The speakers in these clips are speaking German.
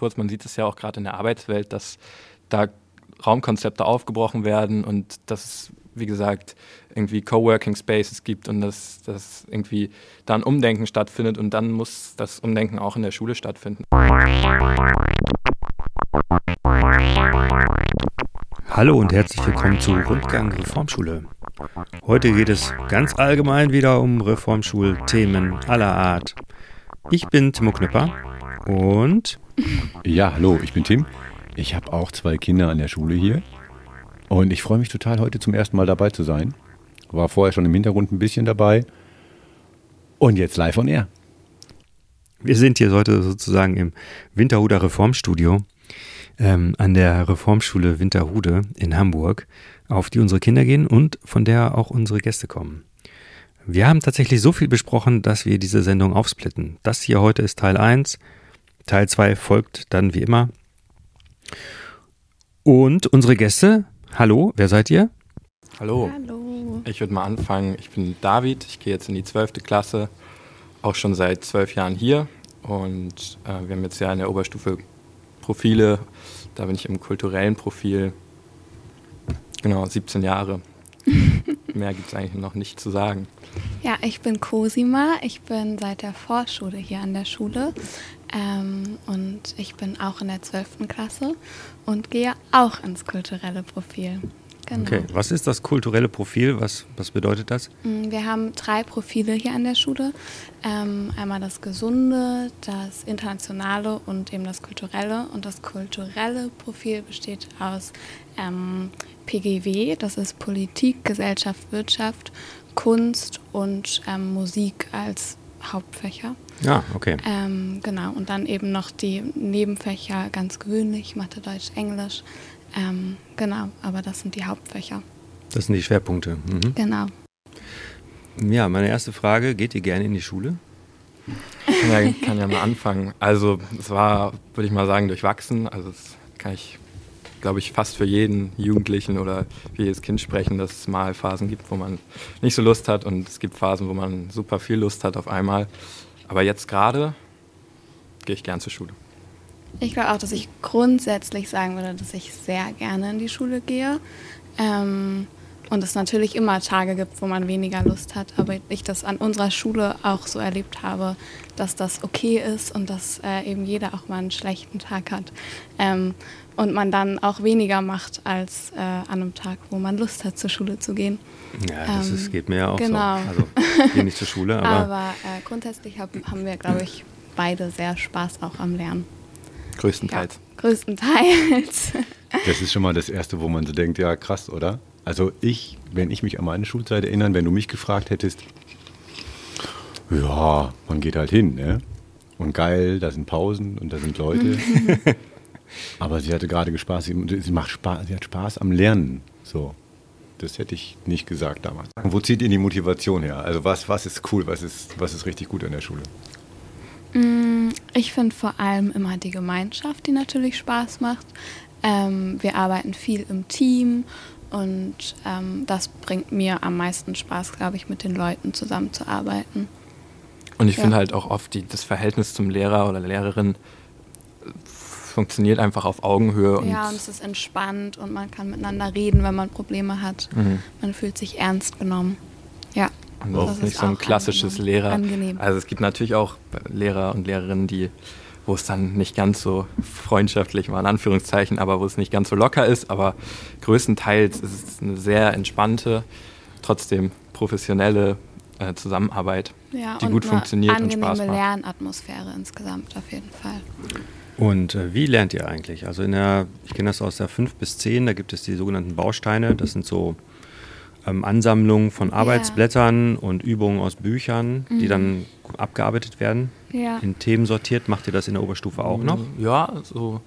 kurz. Man sieht es ja auch gerade in der Arbeitswelt, dass da Raumkonzepte aufgebrochen werden und dass es, wie gesagt, irgendwie Coworking Spaces gibt und dass, dass irgendwie da ein Umdenken stattfindet und dann muss das Umdenken auch in der Schule stattfinden. Hallo und herzlich willkommen zu Rundgang Reformschule. Heute geht es ganz allgemein wieder um Reformschulthemen aller Art. Ich bin Timo Knüpper und. Ja, hallo, ich bin Tim. Ich habe auch zwei Kinder an der Schule hier. Und ich freue mich total, heute zum ersten Mal dabei zu sein. War vorher schon im Hintergrund ein bisschen dabei. Und jetzt live on air. Wir sind hier heute sozusagen im Winterhuder Reformstudio ähm, an der Reformschule Winterhude in Hamburg, auf die unsere Kinder gehen und von der auch unsere Gäste kommen. Wir haben tatsächlich so viel besprochen, dass wir diese Sendung aufsplitten. Das hier heute ist Teil 1. Teil 2 folgt dann wie immer. Und unsere Gäste, hallo, wer seid ihr? Hallo. Hallo. Ich würde mal anfangen. Ich bin David, ich gehe jetzt in die 12. Klasse, auch schon seit zwölf Jahren hier. Und äh, wir haben jetzt ja in der Oberstufe Profile, da bin ich im kulturellen Profil, genau, 17 Jahre. Mehr gibt es eigentlich noch nicht zu sagen. Ja, ich bin Cosima. Ich bin seit der Vorschule hier an der Schule. Ähm, und ich bin auch in der 12. Klasse und gehe auch ins kulturelle Profil. Genau. Okay, was ist das kulturelle Profil? Was, was bedeutet das? Mm, wir haben drei Profile hier an der Schule. Ähm, einmal das Gesunde, das Internationale und eben das Kulturelle. Und das kulturelle Profil besteht aus ähm, PGW, das ist Politik, Gesellschaft, Wirtschaft, Kunst und ähm, Musik als Hauptfächer. Ja, okay. Ähm, genau, und dann eben noch die Nebenfächer ganz gewöhnlich, Mathe, Deutsch, Englisch. Ähm, genau, aber das sind die Hauptfächer. Das sind die Schwerpunkte. Mhm. Genau. Ja, meine erste Frage, geht ihr gerne in die Schule? Ja, ich kann ja mal anfangen. Also es war, würde ich mal sagen, durchwachsen. Also das kann ich, glaube ich, fast für jeden Jugendlichen oder für jedes Kind sprechen, dass es mal Phasen gibt, wo man nicht so Lust hat und es gibt Phasen, wo man super viel Lust hat auf einmal. Aber jetzt gerade gehe ich gern zur Schule. Ich glaube auch, dass ich grundsätzlich sagen würde, dass ich sehr gerne in die Schule gehe. Ähm, und es natürlich immer Tage gibt, wo man weniger Lust hat, aber ich das an unserer Schule auch so erlebt habe, dass das okay ist und dass äh, eben jeder auch mal einen schlechten Tag hat. Ähm, und man dann auch weniger macht als äh, an einem Tag, wo man Lust hat, zur Schule zu gehen. Ja, das ähm, ist, geht mir ja auch genau. so. Also, ich gehe nicht zur Schule, aber. aber äh, grundsätzlich hab, haben wir, glaube ich, beide sehr Spaß auch am Lernen. Größtenteils. Ja, größtenteils. Das ist schon mal das Erste, wo man so denkt, ja krass, oder? Also ich, wenn ich mich an meine Schulzeit erinnere, wenn du mich gefragt hättest, ja, man geht halt hin, ne? Und geil, da sind Pausen und da sind Leute. Aber sie hatte gerade Spaß, sie macht Spaß, sie hat Spaß am Lernen. So. Das hätte ich nicht gesagt damals. Wo zieht ihr die Motivation her? Also was, was ist cool, was ist, was ist richtig gut an der Schule? Mm, ich finde vor allem immer die Gemeinschaft, die natürlich Spaß macht. Ähm, wir arbeiten viel im Team und ähm, das bringt mir am meisten Spaß, glaube ich, mit den Leuten zusammenzuarbeiten. Und ich ja. finde halt auch oft die, das Verhältnis zum Lehrer oder Lehrerin funktioniert einfach auf Augenhöhe. ja, und es ist entspannt und man kann miteinander reden, wenn man Probleme hat. Mhm. Man fühlt sich ernst genommen. Ja. Und auch nicht so ein klassisches angenehm. Lehrer. Angenehm. Also es gibt natürlich auch Lehrer und Lehrerinnen, die wo es dann nicht ganz so freundschaftlich war, in Anführungszeichen, aber wo es nicht ganz so locker ist. Aber größtenteils ist es eine sehr entspannte, trotzdem professionelle äh, Zusammenarbeit, ja, die gut funktioniert und Spaß macht. Angenehme Lernatmosphäre insgesamt auf jeden Fall. Und äh, wie lernt ihr eigentlich? Also in der, ich kenne das aus der 5 bis 10, da gibt es die sogenannten Bausteine. Das sind so ähm, Ansammlungen von Arbeitsblättern ja. und Übungen aus Büchern, mhm. die dann abgearbeitet werden. Ja. In Themen sortiert. Macht ihr das in der Oberstufe auch noch? Ja, so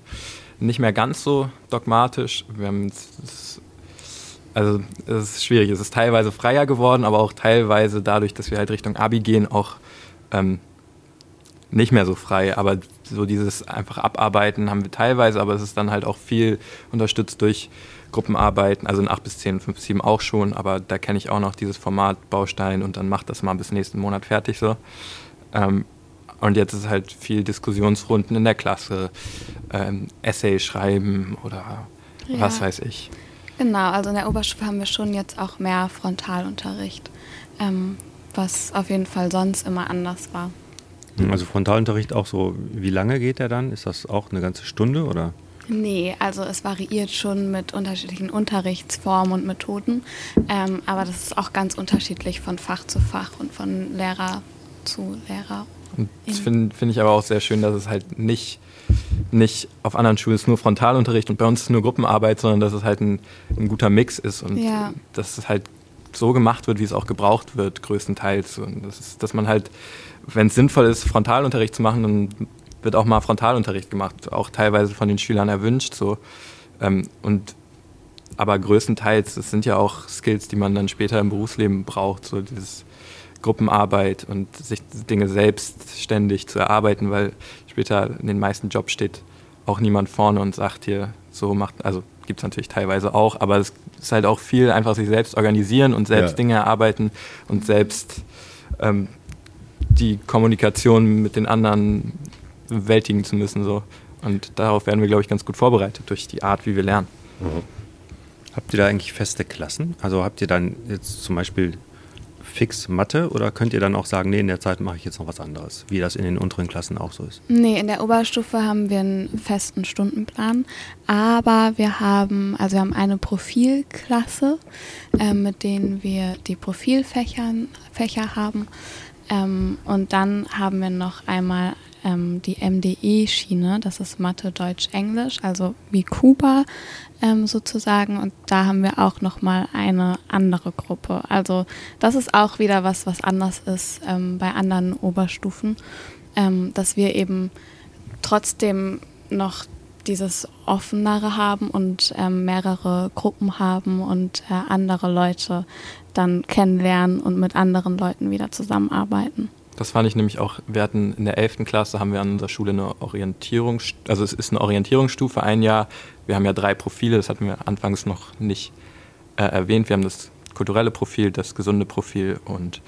nicht mehr ganz so dogmatisch. Wir haben das, also es ist schwierig. Es ist teilweise freier geworden, aber auch teilweise dadurch, dass wir halt Richtung Abi gehen, auch ähm, nicht mehr so frei. Aber so dieses einfach abarbeiten haben wir teilweise, aber es ist dann halt auch viel unterstützt durch Gruppenarbeiten, also in 8 bis 10, 5 bis 7 auch schon, aber da kenne ich auch noch dieses Format Baustein und dann macht das mal bis nächsten Monat fertig so. Ähm, und jetzt ist halt viel Diskussionsrunden in der Klasse, ähm, Essay schreiben oder ja. was weiß ich. Genau, also in der Oberstufe haben wir schon jetzt auch mehr Frontalunterricht, ähm, was auf jeden Fall sonst immer anders war. Hm, also Frontalunterricht auch so, wie lange geht der dann? Ist das auch eine ganze Stunde oder? Nee, also es variiert schon mit unterschiedlichen Unterrichtsformen und Methoden, ähm, aber das ist auch ganz unterschiedlich von Fach zu Fach und von Lehrer zu Lehrer. Und das finde find ich aber auch sehr schön, dass es halt nicht, nicht auf anderen Schulen ist nur Frontalunterricht und bei uns ist nur Gruppenarbeit, sondern dass es halt ein, ein guter Mix ist und ja. dass es halt so gemacht wird, wie es auch gebraucht wird, größtenteils. Und das ist, dass man halt, wenn es sinnvoll ist, Frontalunterricht zu machen, dann wird auch mal Frontalunterricht gemacht, auch teilweise von den Schülern erwünscht. So. Ähm, und aber größtenteils, das sind ja auch Skills, die man dann später im Berufsleben braucht, so dieses Gruppenarbeit und sich Dinge selbstständig zu erarbeiten, weil später in den meisten Jobs steht auch niemand vorne und sagt hier, so macht, also gibt es natürlich teilweise auch, aber es ist halt auch viel einfach sich selbst organisieren und selbst ja. Dinge erarbeiten und selbst ähm, die Kommunikation mit den anderen bewältigen zu müssen. So. Und darauf werden wir, glaube ich, ganz gut vorbereitet durch die Art, wie wir lernen. Mhm. Habt ihr da eigentlich feste Klassen? Also habt ihr dann jetzt zum Beispiel fix Mathe oder könnt ihr dann auch sagen, nee, in der Zeit mache ich jetzt noch was anderes, wie das in den unteren Klassen auch so ist? Nee, in der Oberstufe haben wir einen festen Stundenplan, aber wir haben, also wir haben eine Profilklasse, äh, mit denen wir die Profilfächer Fächer haben ähm, und dann haben wir noch einmal ähm, die MDE-Schiene, das ist Mathe, Deutsch, Englisch, also wie Kuba ähm, sozusagen. Und da haben wir auch nochmal eine andere Gruppe. Also das ist auch wieder was, was anders ist ähm, bei anderen Oberstufen, ähm, dass wir eben trotzdem noch dieses Offenere haben und ähm, mehrere Gruppen haben und äh, andere Leute dann kennenlernen und mit anderen Leuten wieder zusammenarbeiten. Das fand ich nämlich auch, wir hatten in der 11. Klasse haben wir an unserer Schule eine Orientierung, also es ist eine Orientierungsstufe ein Jahr. Wir haben ja drei Profile, das hatten wir anfangs noch nicht äh, erwähnt. Wir haben das kulturelle Profil, das gesunde Profil und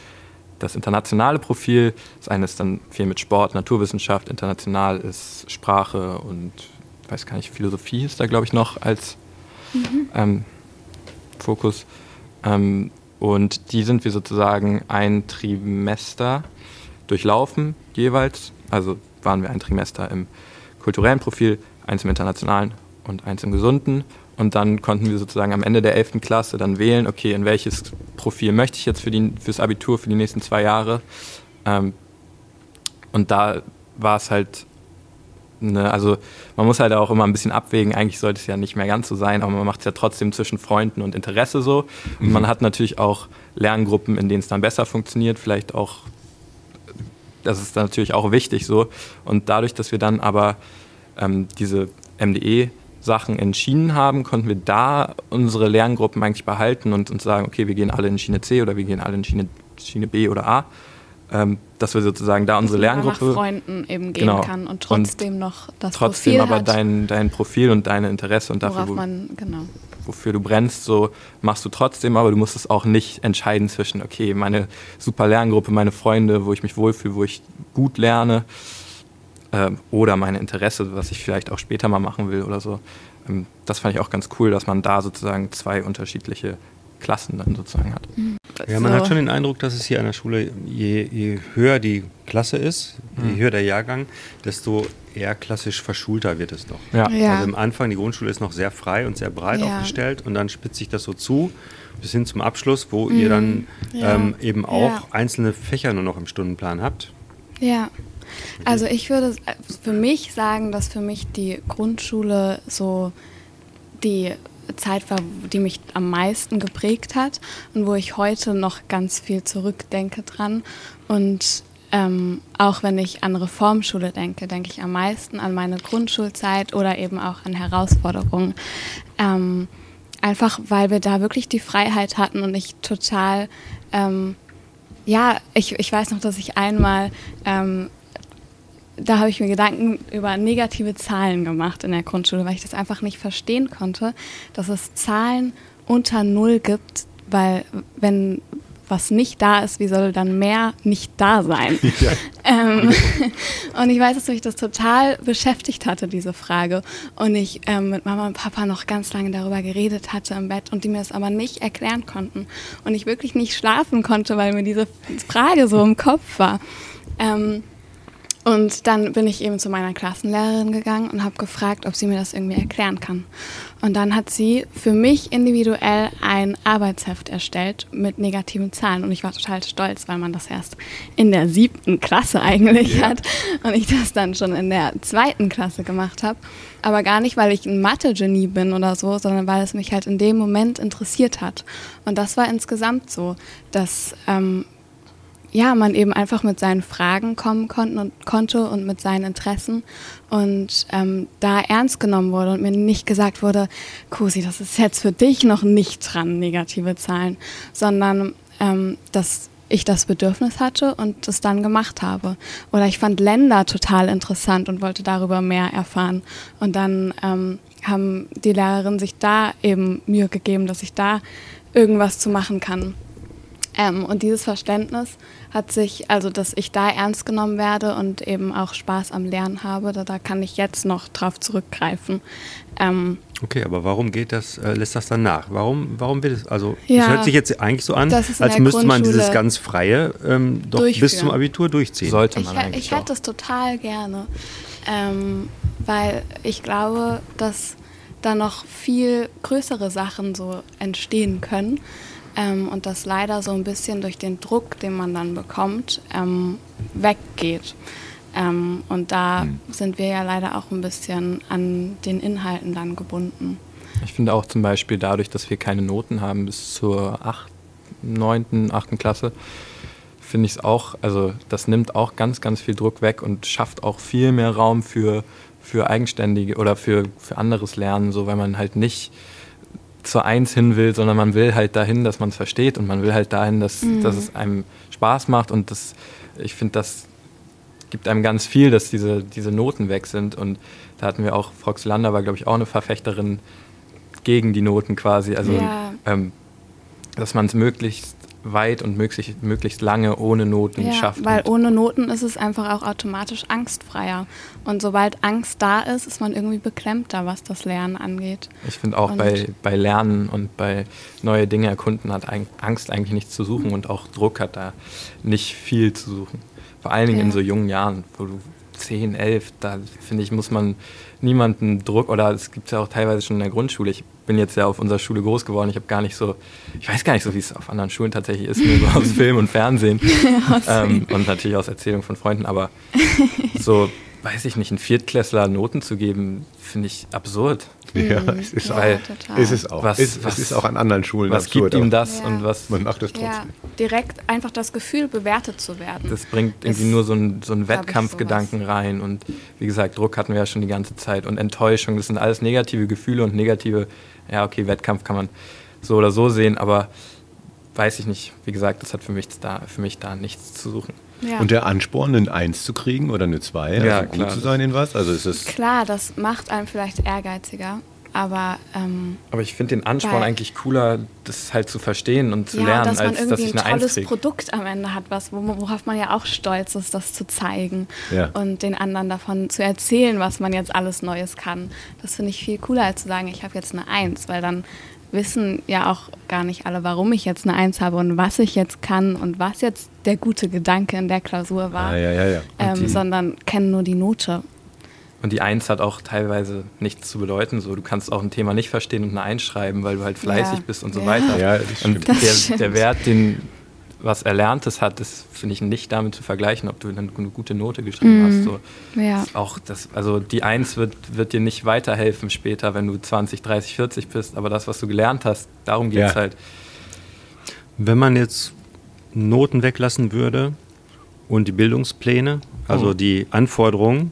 das internationale Profil. Das eine ist dann viel mit Sport, Naturwissenschaft, international ist Sprache und weiß gar nicht, Philosophie ist da glaube ich noch als mhm. ähm, Fokus. Ähm, und die sind wir sozusagen ein Trimester durchlaufen jeweils. Also waren wir ein Trimester im kulturellen Profil, eins im internationalen und eins im gesunden. Und dann konnten wir sozusagen am Ende der 11. Klasse dann wählen, okay, in welches Profil möchte ich jetzt für die, fürs Abitur für die nächsten zwei Jahre. Ähm, und da war es halt, ne, also man muss halt auch immer ein bisschen abwägen, eigentlich sollte es ja nicht mehr ganz so sein, aber man macht es ja trotzdem zwischen Freunden und Interesse so. Und man mhm. hat natürlich auch Lerngruppen, in denen es dann besser funktioniert, vielleicht auch das ist natürlich auch wichtig so. Und dadurch, dass wir dann aber ähm, diese MDE-Sachen in Schienen haben, konnten wir da unsere Lerngruppen eigentlich behalten und uns sagen, okay, wir gehen alle in Schiene C oder wir gehen alle in Schiene, Schiene B oder A. Ähm, dass wir sozusagen da unsere Lerngruppe. Nach Freunden eben gehen genau. kann und trotzdem und noch das trotzdem Profil aber hat, dein, dein Profil und deine Interesse und dafür, man, genau wofür du brennst, so machst du trotzdem, aber du musst es auch nicht entscheiden zwischen, okay, meine super Lerngruppe, meine Freunde, wo ich mich wohlfühle, wo ich gut lerne, äh, oder meine Interesse, was ich vielleicht auch später mal machen will oder so. Ähm, das fand ich auch ganz cool, dass man da sozusagen zwei unterschiedliche Klassen dann sozusagen hat. Mhm. Ja, man so. hat schon den Eindruck, dass es hier an der Schule, je, je höher die Klasse ist, je mhm. höher der Jahrgang, desto eher klassisch verschulter wird es noch. Ja. ja. Also am Anfang, die Grundschule ist noch sehr frei und sehr breit ja. aufgestellt und dann spitzt sich das so zu bis hin zum Abschluss, wo mhm. ihr dann ja. ähm, eben auch einzelne Fächer nur noch im Stundenplan habt. Ja. Also ich würde für mich sagen, dass für mich die Grundschule so die Zeit war, die mich am meisten geprägt hat und wo ich heute noch ganz viel zurückdenke dran. Und ähm, auch wenn ich an Reformschule denke, denke ich am meisten an meine Grundschulzeit oder eben auch an Herausforderungen. Ähm, einfach weil wir da wirklich die Freiheit hatten und ich total, ähm, ja, ich, ich weiß noch, dass ich einmal ähm, da habe ich mir Gedanken über negative Zahlen gemacht in der Grundschule, weil ich das einfach nicht verstehen konnte, dass es Zahlen unter Null gibt, weil wenn was nicht da ist, wie soll dann mehr nicht da sein? Ja. Ähm, und ich weiß, dass mich das total beschäftigt hatte, diese Frage. Und ich ähm, mit Mama und Papa noch ganz lange darüber geredet hatte im Bett und die mir das aber nicht erklären konnten. Und ich wirklich nicht schlafen konnte, weil mir diese Frage so im Kopf war. Ähm, und dann bin ich eben zu meiner Klassenlehrerin gegangen und habe gefragt, ob sie mir das irgendwie erklären kann. Und dann hat sie für mich individuell ein Arbeitsheft erstellt mit negativen Zahlen. Und ich war total stolz, weil man das erst in der siebten Klasse eigentlich ja. hat. Und ich das dann schon in der zweiten Klasse gemacht habe. Aber gar nicht, weil ich ein Mathe-Genie bin oder so, sondern weil es mich halt in dem Moment interessiert hat. Und das war insgesamt so, dass ähm, ja, man eben einfach mit seinen Fragen kommen konnten und, konnte und mit seinen Interessen und ähm, da ernst genommen wurde und mir nicht gesagt wurde, Kusi, das ist jetzt für dich noch nicht dran, negative Zahlen, sondern ähm, dass ich das Bedürfnis hatte und das dann gemacht habe. Oder ich fand Länder total interessant und wollte darüber mehr erfahren. Und dann ähm, haben die Lehrerinnen sich da eben Mühe gegeben, dass ich da irgendwas zu machen kann. Ähm, und dieses Verständnis hat sich, also dass ich da ernst genommen werde und eben auch Spaß am Lernen habe, da, da kann ich jetzt noch drauf zurückgreifen. Ähm, okay, aber warum geht das, äh, lässt das dann nach? Warum, warum wird es, also es ja, hört sich jetzt eigentlich so an, als müsste man dieses ganz Freie ähm, doch bis zum Abitur durchziehen. Sollte man ich, eigentlich Ich hätte es total gerne, ähm, weil ich glaube, dass da noch viel größere Sachen so entstehen können ähm, und das leider so ein bisschen durch den Druck, den man dann bekommt, ähm, weggeht. Ähm, und da mhm. sind wir ja leider auch ein bisschen an den Inhalten dann gebunden. Ich finde auch zum Beispiel dadurch, dass wir keine Noten haben bis zur 8., 9., 8. Klasse, finde ich es auch, also das nimmt auch ganz, ganz viel Druck weg und schafft auch viel mehr Raum für, für eigenständige oder für, für anderes Lernen, so weil man halt nicht zur Eins hin will, sondern man will halt dahin, dass man es versteht und man will halt dahin, dass, mhm. dass es einem Spaß macht und das, ich finde, das gibt einem ganz viel, dass diese, diese Noten weg sind und da hatten wir auch, Frau Xylander war, glaube ich, auch eine Verfechterin gegen die Noten quasi, also ja. ähm, dass man es möglichst weit und möglichst, möglichst lange ohne Noten ja, schafft. Weil ohne Noten ist es einfach auch automatisch angstfreier. Und sobald Angst da ist, ist man irgendwie beklemmter, was das Lernen angeht. Ich finde auch bei, bei Lernen und bei neue Dinge erkunden hat Angst eigentlich nichts zu suchen und auch Druck hat da nicht viel zu suchen. Vor allen Dingen ja. in so jungen Jahren, wo du 10, 11, da finde ich, muss man niemanden Druck, oder es gibt es ja auch teilweise schon in der Grundschule. Ich bin jetzt ja auf unserer Schule groß geworden. Ich habe gar nicht so, ich weiß gar nicht so, wie es auf anderen Schulen tatsächlich ist, nur so aus Film und Fernsehen ähm, und natürlich aus Erzählungen von Freunden. Aber so, weiß ich nicht, einen Viertklässler Noten zu geben, finde ich absurd. Ja, mhm. es ist, ja, auch, ist es auch. Was, ist, was, es ist auch an anderen Schulen Was absurd, gibt ihm das ja. und was? Man macht es trotzdem. Ja, direkt einfach das Gefühl, bewertet zu werden. Das bringt irgendwie ist, nur so einen so Wettkampfgedanken rein und wie gesagt, Druck hatten wir ja schon die ganze Zeit und Enttäuschung, das sind alles negative Gefühle und negative, ja okay, Wettkampf kann man so oder so sehen, aber weiß ich nicht. Wie gesagt, das hat für mich da, für mich da nichts zu suchen. Ja. Und der Ansporn, eine Eins zu kriegen oder eine Zwei, ja, also gut zu sein in was? Also ist es klar, das macht einen vielleicht ehrgeiziger. Aber, ähm, aber ich finde den Ansporn eigentlich cooler, das halt zu verstehen und zu ja, lernen, dass man als dass ich eine ein tolles Produkt am Ende hat, was, worauf man ja auch stolz ist, das zu zeigen ja. und den anderen davon zu erzählen, was man jetzt alles Neues kann. Das finde ich viel cooler, als zu sagen, ich habe jetzt eine Eins, weil dann wissen ja auch gar nicht alle, warum ich jetzt eine Eins habe und was ich jetzt kann und was jetzt der gute Gedanke in der Klausur war, ah, ja, ja, ja. Ähm, sondern kennen nur die Note. Und die Eins hat auch teilweise nichts zu bedeuten. So, du kannst auch ein Thema nicht verstehen und eine Eins schreiben, weil du halt fleißig bist und so weiter. Ja, und der, der Wert, den was Erlerntes hat, das finde ich nicht damit zu vergleichen, ob du eine, eine gute Note geschrieben mm, hast. So. Ja. Auch das, also die Eins wird, wird dir nicht weiterhelfen später, wenn du 20, 30, 40 bist, aber das, was du gelernt hast, darum geht es ja. halt. Wenn man jetzt Noten weglassen würde und die Bildungspläne, also oh. die Anforderungen,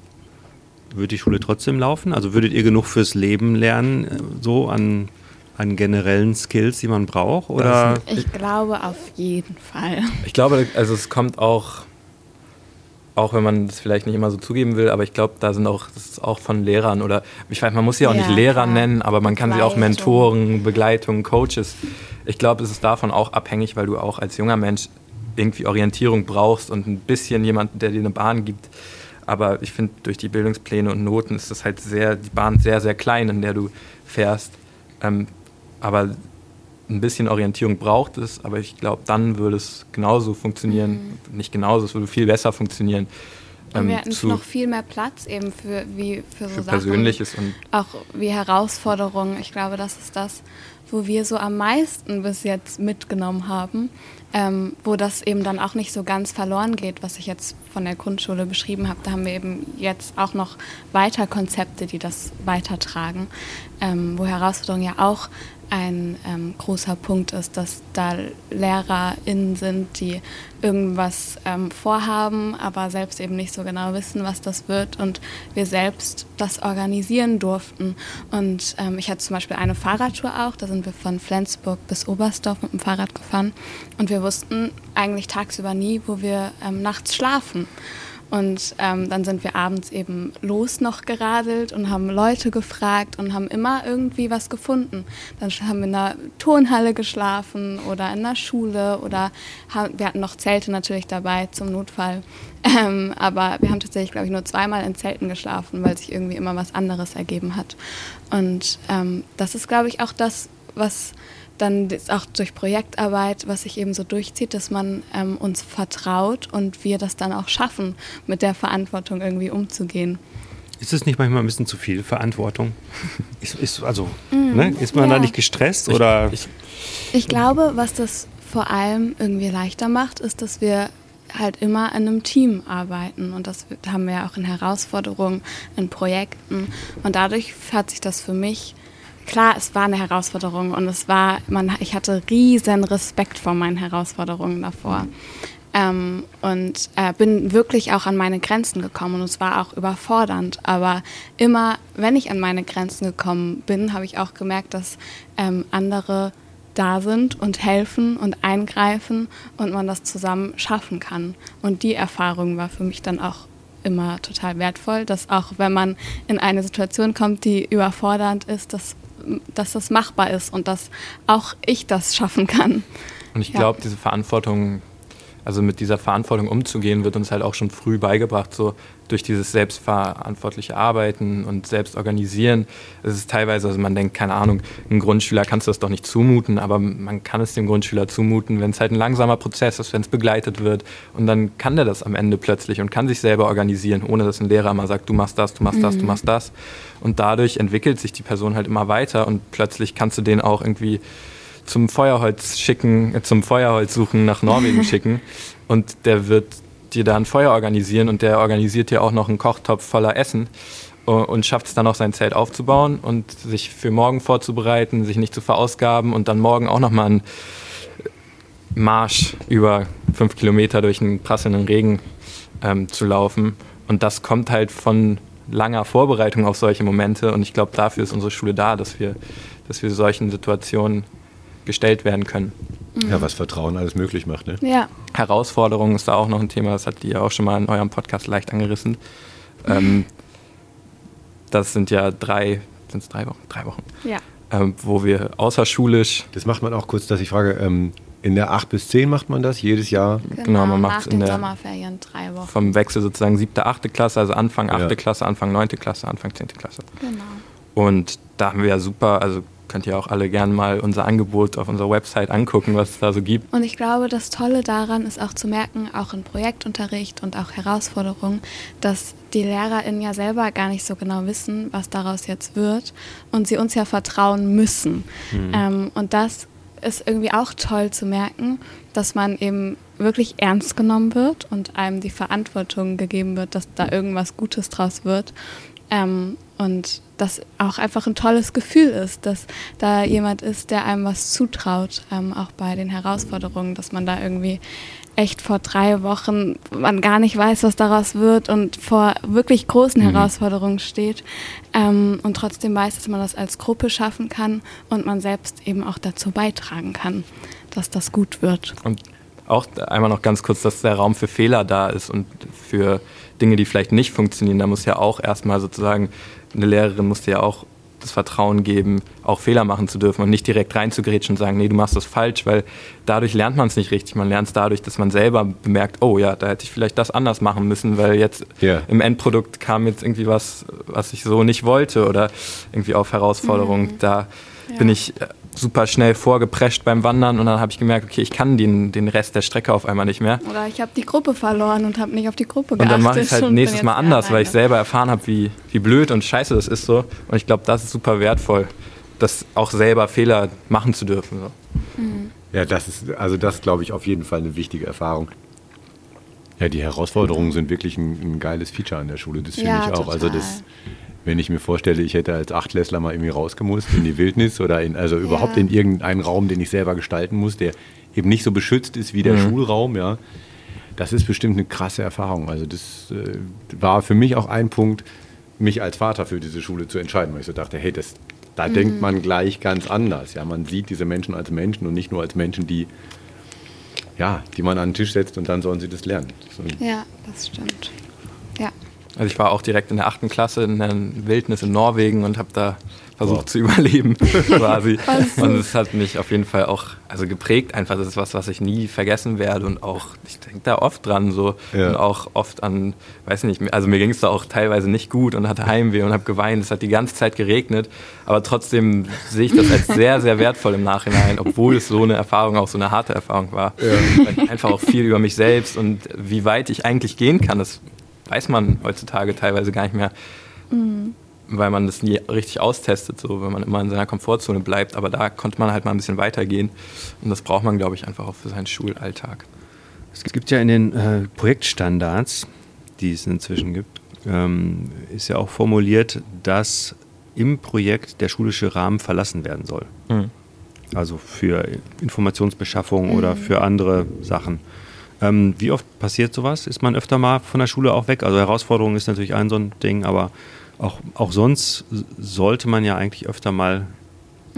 würde die Schule trotzdem laufen? Also würdet ihr genug fürs Leben lernen, äh, so an an generellen Skills, die man braucht? Oder? Ich glaube auf jeden Fall. Ich glaube, also es kommt auch, auch wenn man das vielleicht nicht immer so zugeben will, aber ich glaube, da sind auch, das ist auch von Lehrern oder ich weiß, man muss sie auch ja, nicht Lehrer klar. nennen, aber man kann sie auch Mentoren, Begleitung, Coaches ich glaube, es ist davon auch abhängig, weil du auch als junger Mensch irgendwie Orientierung brauchst und ein bisschen jemanden, der dir eine Bahn gibt. Aber ich finde, durch die Bildungspläne und Noten ist das halt sehr, die Bahn sehr, sehr klein, in der du fährst. Ähm, aber ein bisschen Orientierung braucht es, aber ich glaube, dann würde es genauso funktionieren. Mhm. Nicht genauso, es würde viel besser funktionieren. Und wir ähm, hätten noch viel mehr Platz eben für, wie, für so für Sachen. Persönliches und auch wie Herausforderungen. Ich glaube, das ist das, wo wir so am meisten bis jetzt mitgenommen haben, ähm, wo das eben dann auch nicht so ganz verloren geht, was ich jetzt von der Grundschule beschrieben habe. Da haben wir eben jetzt auch noch weiter Konzepte, die das weitertragen, ähm, wo Herausforderungen ja auch ein ähm, großer Punkt ist, dass da LehrerInnen sind, die irgendwas ähm, vorhaben, aber selbst eben nicht so genau wissen, was das wird und wir selbst das organisieren durften. Und ähm, ich hatte zum Beispiel eine Fahrradtour auch, da sind wir von Flensburg bis Oberstdorf mit dem Fahrrad gefahren und wir wussten eigentlich tagsüber nie, wo wir ähm, nachts schlafen. Und ähm, dann sind wir abends eben los noch geradelt und haben Leute gefragt und haben immer irgendwie was gefunden. Dann haben wir in einer Turnhalle geschlafen oder in der Schule oder haben, wir hatten noch Zelte natürlich dabei zum Notfall. Ähm, aber wir haben tatsächlich, glaube ich, nur zweimal in Zelten geschlafen, weil sich irgendwie immer was anderes ergeben hat. Und ähm, das ist, glaube ich, auch das, was dann auch durch Projektarbeit, was sich eben so durchzieht, dass man ähm, uns vertraut und wir das dann auch schaffen, mit der Verantwortung irgendwie umzugehen. Ist es nicht manchmal ein bisschen zu viel Verantwortung? Ist, ist also, mm, ne? ist man ja. da nicht gestresst? Ich, oder? Ich, ich glaube, was das vor allem irgendwie leichter macht, ist, dass wir halt immer in einem Team arbeiten und das haben wir ja auch in Herausforderungen, in Projekten und dadurch hat sich das für mich klar, es war eine Herausforderung und es war, man, ich hatte riesen Respekt vor meinen Herausforderungen davor. Ähm, und äh, bin wirklich auch an meine Grenzen gekommen und es war auch überfordernd. Aber immer, wenn ich an meine Grenzen gekommen bin, habe ich auch gemerkt, dass ähm, andere da sind und helfen und eingreifen und man das zusammen schaffen kann. Und die Erfahrung war für mich dann auch immer total wertvoll, dass auch wenn man in eine Situation kommt, die überfordernd ist, dass dass das machbar ist und dass auch ich das schaffen kann. Und ich glaube, diese Verantwortung, also mit dieser Verantwortung umzugehen, wird uns halt auch schon früh beigebracht, so durch dieses selbstverantwortliche Arbeiten und Selbstorganisieren. Es ist teilweise, also man denkt, keine Ahnung, ein Grundschüler kannst du das doch nicht zumuten, aber man kann es dem Grundschüler zumuten, wenn es halt ein langsamer Prozess ist, wenn es begleitet wird. Und dann kann der das am Ende plötzlich und kann sich selber organisieren, ohne dass ein Lehrer mal sagt, du machst das, du machst das, du mhm. machst das. Und dadurch entwickelt sich die Person halt immer weiter und plötzlich kannst du den auch irgendwie zum Feuerholz schicken, äh, zum Feuerholz suchen nach Norwegen schicken und der wird dir da ein Feuer organisieren und der organisiert dir auch noch einen Kochtopf voller Essen und schafft es dann auch sein Zelt aufzubauen und sich für morgen vorzubereiten, sich nicht zu verausgaben und dann morgen auch nochmal einen Marsch über fünf Kilometer durch einen prasselnden Regen ähm, zu laufen. Und das kommt halt von langer Vorbereitung auf solche Momente und ich glaube, dafür ist unsere Schule da, dass wir, dass wir solchen Situationen gestellt werden können. Mhm. Ja, was Vertrauen alles möglich macht. Ne? Ja. Herausforderungen ist da auch noch ein Thema, das hat die ja auch schon mal in eurem Podcast leicht angerissen. Ähm, das sind ja drei, sind es drei Wochen? Drei Wochen. Ja. Ähm, wo wir außerschulisch. Das macht man auch kurz, dass ich frage, ähm, in der 8 bis 10 macht man das jedes Jahr? Genau, genau man macht es in der Sommerferien drei Wochen. Vom Wechsel sozusagen siebte, achte Klasse, also Anfang achte ja. Klasse, Anfang neunte Klasse, Anfang zehnte Klasse. Genau. Und da haben wir ja super, also könnt ihr auch alle gerne mal unser Angebot auf unserer Website angucken, was es da so gibt. Und ich glaube, das Tolle daran ist auch zu merken, auch in Projektunterricht und auch Herausforderungen, dass die LehrerInnen ja selber gar nicht so genau wissen, was daraus jetzt wird und sie uns ja vertrauen müssen. Mhm. Ähm, und das ist irgendwie auch toll zu merken, dass man eben wirklich ernst genommen wird und einem die Verantwortung gegeben wird, dass da irgendwas Gutes draus wird. Ähm, und das auch einfach ein tolles Gefühl ist, dass da jemand ist, der einem was zutraut, ähm, auch bei den Herausforderungen, dass man da irgendwie echt vor drei Wochen man gar nicht weiß, was daraus wird und vor wirklich großen mhm. Herausforderungen steht ähm, und trotzdem weiß, dass man das als Gruppe schaffen kann und man selbst eben auch dazu beitragen kann, dass das gut wird. Und auch einmal noch ganz kurz, dass der Raum für Fehler da ist und für Dinge, die vielleicht nicht funktionieren. Da muss ja auch erstmal sozusagen, eine Lehrerin musste ja auch das Vertrauen geben, auch Fehler machen zu dürfen und nicht direkt reinzugrätschen und sagen, nee, du machst das falsch, weil dadurch lernt man es nicht richtig. Man lernt es dadurch, dass man selber bemerkt, oh ja, da hätte ich vielleicht das anders machen müssen, weil jetzt Ja. im Endprodukt kam jetzt irgendwie was, was ich so nicht wollte oder irgendwie auf Herausforderungen. Da bin Ja. ich äh, super schnell vorgeprescht beim Wandern und dann habe ich gemerkt, okay, ich kann den, den Rest der Strecke auf einmal nicht mehr. Oder ich habe die Gruppe verloren und habe nicht auf die Gruppe Und geachtet. dann mache ich es halt und nächstes Mal anders, weil ich alleine. selber erfahren habe, wie, wie blöd und scheiße das ist so. Und ich glaube, das ist super wertvoll, das auch selber Fehler machen zu dürfen. So. Ja, das ist, also das glaube ich auf jeden Fall eine wichtige Erfahrung. Ja, die Herausforderungen sind wirklich ein, ein geiles Feature an der Schule. Das finde Ja, ich auch. Also total. das, wenn ich mir vorstelle, ich hätte als Achtklässler mal irgendwie rausgemusst in die Wildnis oder in, also überhaupt Ja. in irgendeinen Raum, den ich selber gestalten muss, der eben nicht so beschützt ist wie der Schulraum, ja. Das ist bestimmt eine krasse Erfahrung. Also das äh, war für mich auch ein Punkt, mich als Vater für diese Schule zu entscheiden, weil ich so dachte, hey, das, da denkt man gleich ganz anders. Ja, man sieht diese Menschen als Menschen und nicht nur als Menschen, die ja, die man an den Tisch setzt und dann sollen sie das lernen. So, Ja, das stimmt. Ja. Also ich war auch direkt in der achten Klasse in der Wildnis in Norwegen und habe da versucht Wow. zu überleben quasi. Und es hat mich auf jeden Fall auch also geprägt einfach. Das ist was, was ich nie vergessen werde und auch, ich denke da oft dran so Ja. und auch oft an, weiß nicht, also mir ging es da auch teilweise nicht gut und hatte Heimweh und habe geweint. Es hat die ganze Zeit geregnet, aber trotzdem sehe ich das als sehr, sehr wertvoll im Nachhinein, obwohl es so eine Erfahrung, auch so eine harte Erfahrung war. Weil ich einfach auch viel über mich selbst und wie weit ich eigentlich gehen kann, das weiß man heutzutage teilweise gar nicht mehr, weil man das nie richtig austestet, so wenn man immer in seiner Komfortzone bleibt. Aber da konnte man halt mal ein bisschen weitergehen und das braucht man, glaube ich, einfach auch für seinen Schulalltag. Es gibt ja in den äh, Projektstandards, die es inzwischen gibt, ähm, ist ja auch formuliert, dass im Projekt der schulische Rahmen verlassen werden soll. Also für Informationsbeschaffung oder für andere Sachen. Ähm, wie oft passiert sowas? Ist man öfter mal von der Schule auch weg? Also Herausforderung ist natürlich ein so ein Ding, aber auch, auch sonst sollte man ja eigentlich öfter mal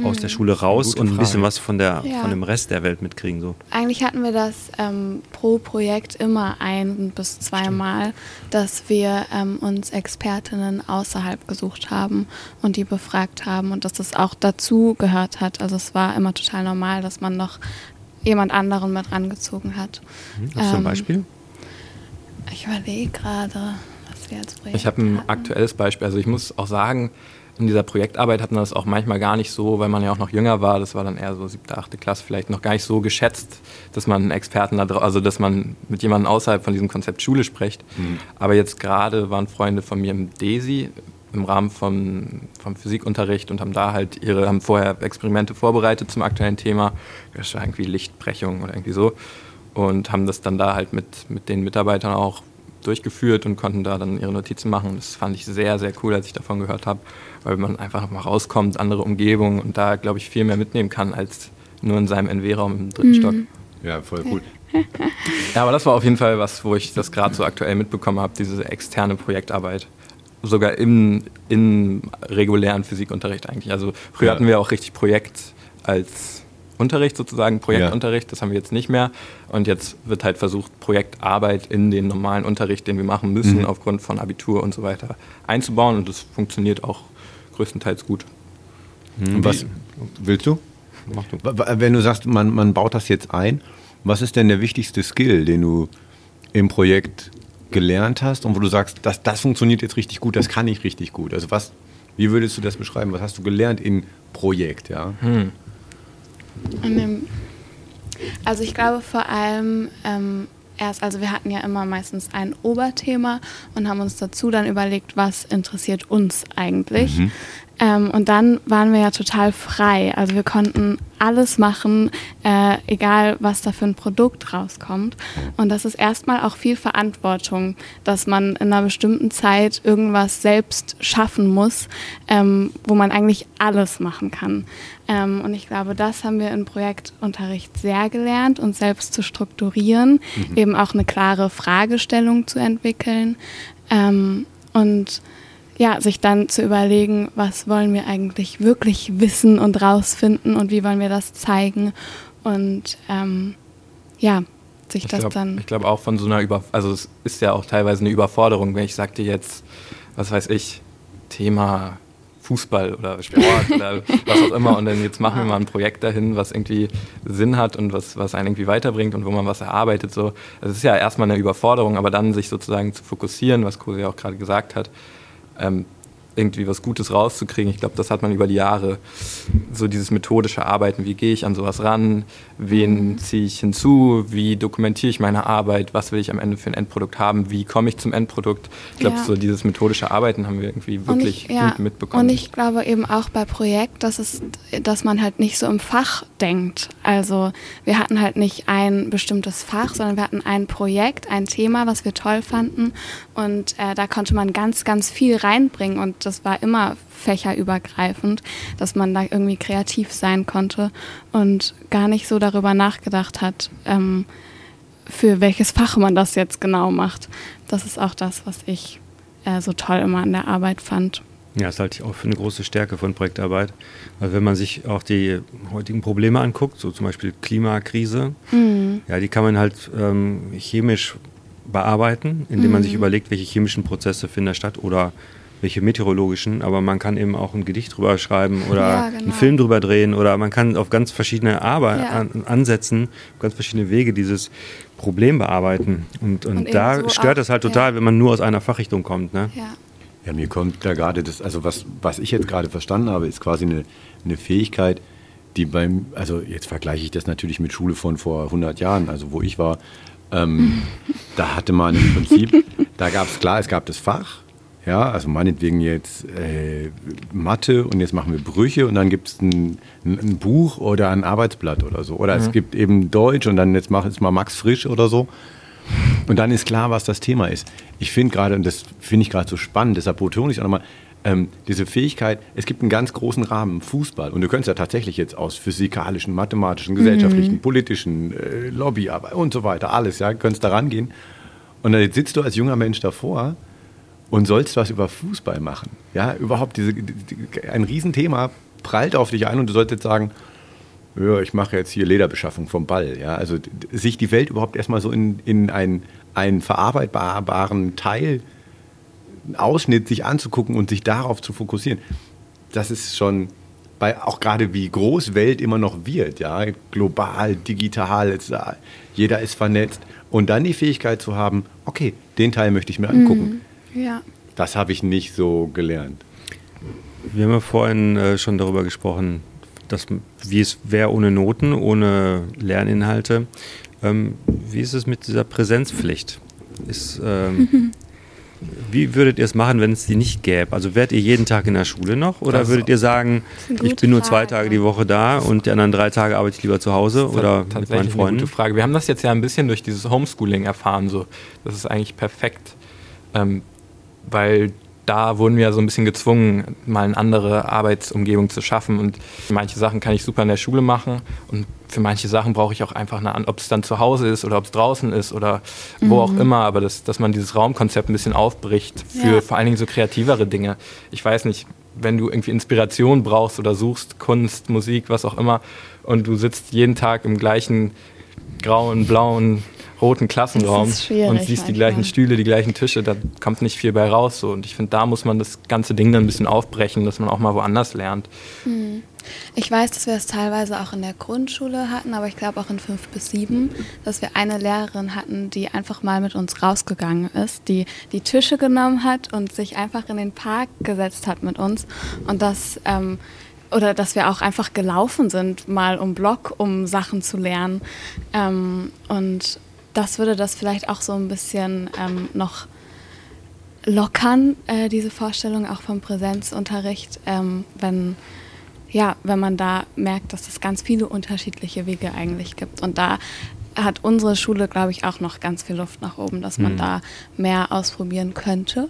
aus der Schule raus gute und ein bisschen Frage. was von, der, Ja. von dem Rest der Welt mitkriegen. So. Eigentlich hatten wir das ähm, pro Projekt immer ein bis zweimal, dass wir ähm, uns Expertinnen außerhalb gesucht haben und die befragt haben und dass das auch dazu gehört hat. Also es war immer total normal, dass man noch jemand anderen mit rangezogen hat. Hast du ein Ähm, Beispiel? Ich überlege gerade, was wir als Projekt Ich habe ein hatten. aktuelles Beispiel. Also ich muss auch sagen, in dieser Projektarbeit hat man das auch manchmal gar nicht so, weil man ja auch noch jünger war, das war dann eher so siebte, achte Klasse, vielleicht noch gar nicht so geschätzt, dass man einen Experten da drau- also dass man mit jemandem außerhalb von diesem Konzept Schule spricht. Aber jetzt gerade waren Freunde von mir im DESI im Rahmen vom, vom Physikunterricht und haben da halt ihre, haben vorher Experimente vorbereitet zum aktuellen Thema. Das war irgendwie Lichtbrechung oder irgendwie so. Und haben das dann da halt mit, mit den Mitarbeitern auch durchgeführt und konnten da dann ihre Notizen machen. Das fand ich sehr, sehr cool, als ich davon gehört habe, weil man einfach mal rauskommt, andere Umgebung und da, glaube ich, viel mehr mitnehmen kann als nur in seinem NW-Raum im dritten Stock. ja, voll cool. Ja, aber das war auf jeden Fall was, wo ich das gerade so aktuell mitbekommen habe, diese externe Projektarbeit. Sogar im, im regulären Physikunterricht eigentlich. Also früher Ja. hatten wir auch richtig Projekt als Unterricht sozusagen, Projektunterricht, das haben wir jetzt nicht mehr. Und jetzt wird halt versucht, Projektarbeit in den normalen Unterricht, den wir machen müssen, Mhm. aufgrund von Abitur und so weiter, einzubauen. Und das funktioniert auch größtenteils gut. Und was willst du? Mach du. Wenn du sagst, man, man baut das jetzt ein, was ist denn der wichtigste Skill, den du im Projekt gelernt hast und wo du sagst, das, das funktioniert jetzt richtig gut, das kann ich richtig gut? Also was, wie würdest du das beschreiben? Was hast du gelernt in Projekt, ja? Dem, also ich glaube vor allem ähm, erst, also wir hatten ja immer meistens ein Oberthema und haben uns dazu dann überlegt, was interessiert uns eigentlich. Ähm, und dann waren wir ja total frei. Also wir konnten alles machen, äh, egal was da für ein Produkt rauskommt. Und das ist erstmal auch viel Verantwortung, dass man in einer bestimmten Zeit irgendwas selbst schaffen muss, ähm, wo man eigentlich alles machen kann. Ähm, und ich glaube, das haben wir im Projektunterricht sehr gelernt, uns selbst zu strukturieren, eben auch eine klare Fragestellung zu entwickeln ähm, und ja, sich dann zu überlegen, was wollen wir eigentlich wirklich wissen und rausfinden und wie wollen wir das zeigen und ähm, ja, sich Ich das glaube dann glaub auch von so einer Über... Also es ist ja auch teilweise eine Überforderung, wenn ich sagte jetzt, was weiß ich, Thema Fußball oder Sport oder was auch immer und dann jetzt machen wir mal ein Projekt dahin, was irgendwie Sinn hat und was, was einen irgendwie weiterbringt und wo man was erarbeitet. So. Das ist ja erstmal eine Überforderung, aber dann sich sozusagen zu fokussieren, was Kose ja auch gerade gesagt hat, ähm, irgendwie was Gutes rauszukriegen. Ich glaube, das hat man über die Jahre so dieses methodische Arbeiten. Wie gehe ich an sowas ran? Wen ziehe ich hinzu? Wie dokumentiere ich meine Arbeit? Was will ich am Ende für ein Endprodukt haben? Wie komme ich zum Endprodukt? Ich glaube, ja. so dieses methodische Arbeiten haben wir irgendwie wirklich ich, ja, gut mitbekommen. Und ich glaube eben auch bei Projekt, dass es, dass man halt nicht so im Fach denkt. Also wir hatten halt nicht ein bestimmtes Fach, sondern wir hatten ein Projekt, ein Thema, was wir toll fanden. Und äh, da konnte man ganz, ganz viel reinbringen und das war immer fächerübergreifend, dass man da irgendwie kreativ sein konnte und gar nicht so darüber nachgedacht hat, ähm, für welches Fach man das jetzt genau macht. Das ist auch das, was ich äh, so toll immer an der Arbeit fand. Ja, das halte ich auch für eine große Stärke von Projektarbeit. Weil wenn man sich auch die heutigen Probleme anguckt, so zum Beispiel Klimakrise, mhm. ja, die kann man halt ähm, chemisch bearbeiten, indem mhm. man sich überlegt, welche chemischen Prozesse finden da statt oder welche meteorologischen, aber man kann eben auch ein Gedicht drüber schreiben oder ja, genau. einen Film drüber drehen oder man kann auf ganz verschiedene Arbeit ja. an, ansetzen, ganz verschiedene Wege dieses Problem bearbeiten. Und, und, und da so stört es halt total, ja. wenn man nur aus einer Fachrichtung kommt. Ne? Ja. ja, mir kommt da gerade das, also was, was ich jetzt gerade verstanden habe, ist quasi eine, eine Fähigkeit, die beim, also jetzt vergleiche ich das natürlich mit Schule von vor 100 Jahren, also wo ich war, ähm, da hatte man im Prinzip, da gab es klar, es gab das Fach, ja, also meinetwegen jetzt äh, Mathe und jetzt machen wir Brüche und dann gibt es ein, ein, Buch oder ein Arbeitsblatt oder so. Oder mhm. es gibt eben Deutsch und dann jetzt macht es mal Max Frisch oder so. Und dann ist klar, was das Thema ist. Ich finde gerade, und das finde ich gerade so spannend, deshalb betone ich auch nochmal, ähm, diese Fähigkeit, es gibt einen ganz großen Rahmen, Fußball. Und du könntest ja tatsächlich jetzt aus physikalischen, mathematischen, gesellschaftlichen, mhm. politischen, äh, Lobbyarbeit und so weiter, alles, ja, könntest da rangehen. Und dann sitzt du als junger Mensch davor und sollst was über Fußball machen. Ja, überhaupt diese, die, ein Riesenthema prallt auf dich ein und du solltest sagen, ja, ich mache jetzt hier Lederbeschaffung vom Ball. Ja, also sich die Welt überhaupt erstmal so in, in einen, einen verarbeitbaren Teil, Ausschnitt sich anzugucken und sich darauf zu fokussieren, das ist schon bei auch gerade wie groß Welt immer noch wird, ja, global, digital, jeder ist vernetzt und dann die Fähigkeit zu haben, okay, den Teil möchte ich mir angucken. Mhm. Ja. Das habe ich nicht so gelernt. Wir haben ja vorhin äh, schon darüber gesprochen, dass, wie es wäre ohne Noten, ohne Lerninhalte. Ähm, wie ist es mit dieser Präsenzpflicht? Ist, ähm, wie würdet ihr es machen, wenn es die nicht gäbe? Also wärt ihr jeden Tag in der Schule noch oder das würdet ihr sagen, ich bin nur zwei Tage die Woche da und die anderen drei Tage arbeite ich lieber zu Hause oder mit meinen Freunden? Eine gute Frage. Wir haben das jetzt ja ein bisschen durch dieses Homeschooling erfahren. So. Das ist eigentlich perfekt. Ähm, weil da wurden wir so ein bisschen gezwungen, mal eine andere Arbeitsumgebung zu schaffen. Und manche Sachen kann ich super in der Schule machen und für manche Sachen brauche ich auch einfach eine, ob es dann zu Hause ist oder ob es draußen ist oder mhm. wo auch mhm. immer, aber das, dass man dieses Raumkonzept ein bisschen aufbricht für ja. vor allen Dingen so kreativere Dinge. Ich weiß nicht, wenn du irgendwie Inspiration brauchst oder suchst, Kunst, Musik, was auch immer, und du sitzt jeden Tag im gleichen grauen, blauen roten Klassenraum und siehst manchmal. die gleichen Stühle, die gleichen Tische, da kommt nicht viel bei raus. So. Und ich finde, da muss man das ganze Ding dann ein bisschen aufbrechen, dass man auch mal woanders lernt. Hm. Ich weiß, dass wir es teilweise auch in der Grundschule hatten, aber ich glaube auch in fünf bis sieben, dass wir eine Lehrerin hatten, die einfach mal mit uns rausgegangen ist, die die Tische genommen hat und sich einfach in den Park gesetzt hat mit uns. Und das ähm, oder dass wir auch einfach gelaufen sind, mal um Block, um Sachen zu lernen. Ähm, und das würde das vielleicht auch so ein bisschen ähm, noch lockern, äh, diese Vorstellung auch vom Präsenzunterricht, ähm, wenn, ja, wenn man da merkt, dass es ganz viele unterschiedliche Wege eigentlich gibt. Und da hat unsere Schule, glaube ich, auch noch ganz viel Luft nach oben, dass man mhm. da mehr ausprobieren könnte.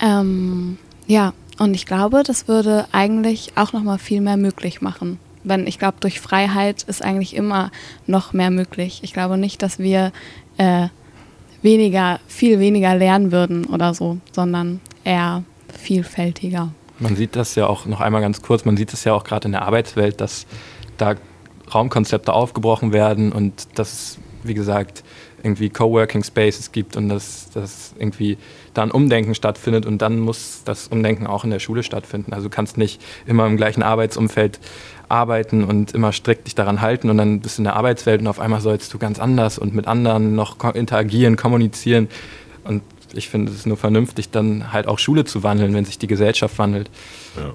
Ähm, ja, und ich glaube, das würde eigentlich auch noch mal viel mehr möglich machen wenn ich glaube, durch Freiheit ist eigentlich immer noch mehr möglich. Ich glaube nicht, dass wir äh, weniger, viel weniger lernen würden oder so, sondern eher vielfältiger. Man sieht das ja auch noch einmal ganz kurz, man sieht es ja auch gerade in der Arbeitswelt, dass da Raumkonzepte aufgebrochen werden und dass, wie gesagt, irgendwie Coworking Spaces gibt und dass, dass irgendwie da ein Umdenken stattfindet und dann muss das Umdenken auch in der Schule stattfinden. Also du kannst nicht immer im gleichen Arbeitsumfeld arbeiten und immer strikt dich daran halten und dann bist du in der Arbeitswelt und auf einmal sollst du ganz anders und mit anderen noch interagieren, kommunizieren. Und ich finde, es nur vernünftig, dann halt auch Schule zu wandeln, wenn sich die Gesellschaft wandelt. Ja.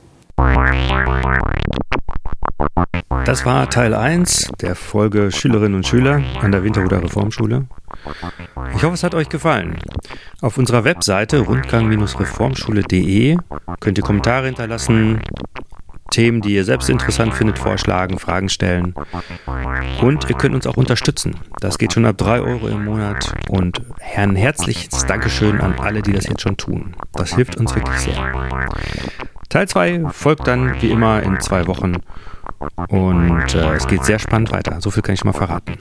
Das war Teil 1 der Folge Schülerinnen und Schüler an der Winterhuder Reformschule. Ich hoffe, es hat euch gefallen. Auf unserer Webseite rundgang-reformschule.de könnt ihr Kommentare hinterlassen, Themen, die ihr selbst interessant findet, vorschlagen, Fragen stellen. Und ihr könnt uns auch unterstützen. Das geht schon ab 3 Euro im Monat. Und ein herzliches Dankeschön an alle, die das jetzt schon tun. Das hilft uns wirklich sehr. Teil 2 folgt dann wie immer in zwei Wochen. Und äh, es geht sehr spannend weiter. So viel kann ich mal verraten.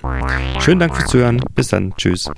Schönen Dank fürs Zuhören. Bis dann. Tschüss.